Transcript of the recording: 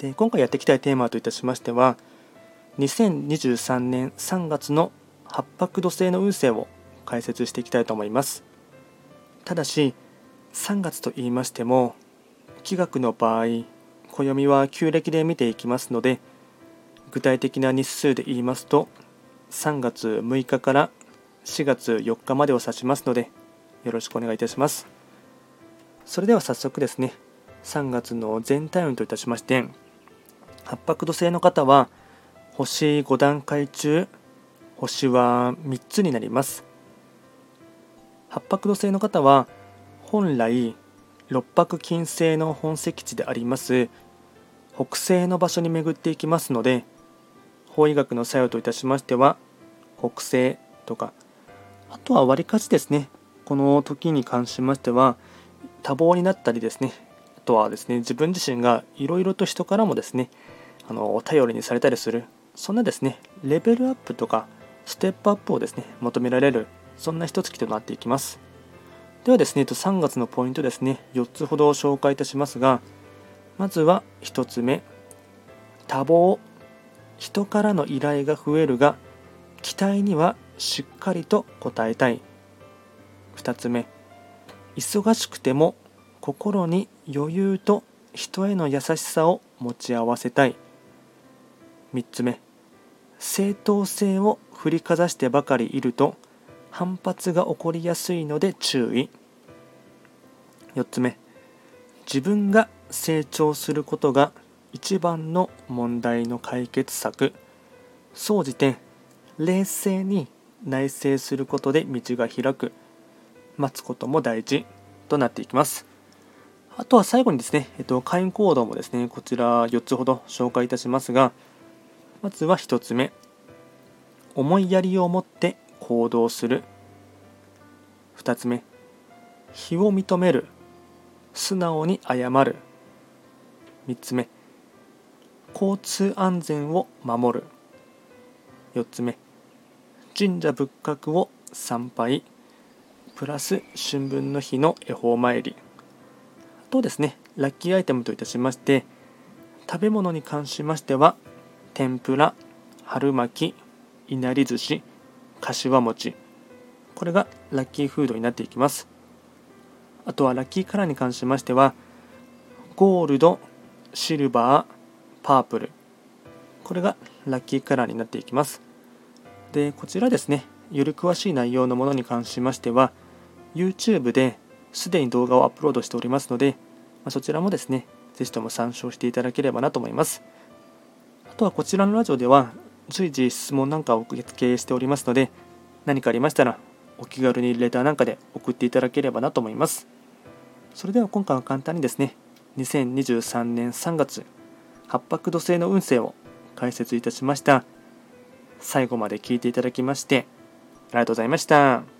で今回やっていきたいテーマといたしましては2023年3月の八白土星の運勢を解説していきたいと思います。ただし3月と言いましても気学の場合暦は旧暦で見ていきますので具体的な日数で言いますと3月6日から4月4日までを指しますのでよろしくお願いいたします。それでは早速ですね3月の全体運といたしまして八白土星の方は星5段階中星は3つになります。八白土星の方は本来六白金星の本石地であります北西の場所に巡っていきますので法医学の作用といたしましては北西とかあとはわりかしですねこの時に関しましては多忙になったりですねあとはですね自分自身がいろいろと人からもですねあの頼りにされたりするそんなですねレベルアップとかステップアップをですね求められるそんな一月となっていきます。ではですね3月のポイントですね4つほど紹介いたしますがまずは1つ目多忙。人からの依頼が増えるが期待にはしっかりと応えたい。2つ目忙しくても心に余裕と人への優しさを持ち合わせたい。3つ目。正当性を振りかざしてばかりいると反発が起こりやすいので注意。4つ目。自分が成長することが一番の問題の解決策。総じて冷静に内省することで道が開く。待つことも大事。となっていきます。あとは最後にですね、えっと、会員行動もですねこちら4つほど紹介いたしますがまずは1つ目。思いやりを持って行動する。2つ目。非を認める。素直に謝る。3つ目。交通安全を守る。4つ目。神社仏閣を参拝。プラス春分の日の恵方参り。あとですねラッキーアイテムといたしまして食べ物に関しましては天ぷら春巻きいなり寿司かしわ餅。これがラッキーフードになっていきます。あとはラッキーカラーに関しましてはゴールドシルバーパープル。これがラッキーカラーになっていきます。でこちらですねより詳しい内容のものに関しましては YouTube ですでに動画をアップロードしておりますので、ま、そちらもですねぜひとも参照していただければなと思います。とはこちらのラジオでは随時質問なんかを受け付けしておりますので何かありましたらお気軽にレターなんかで送っていただければなと思いますそれでは今回は簡単にですね2023年3月八白土星の運勢を解説いたしました最後まで聞いていただきましてありがとうございました。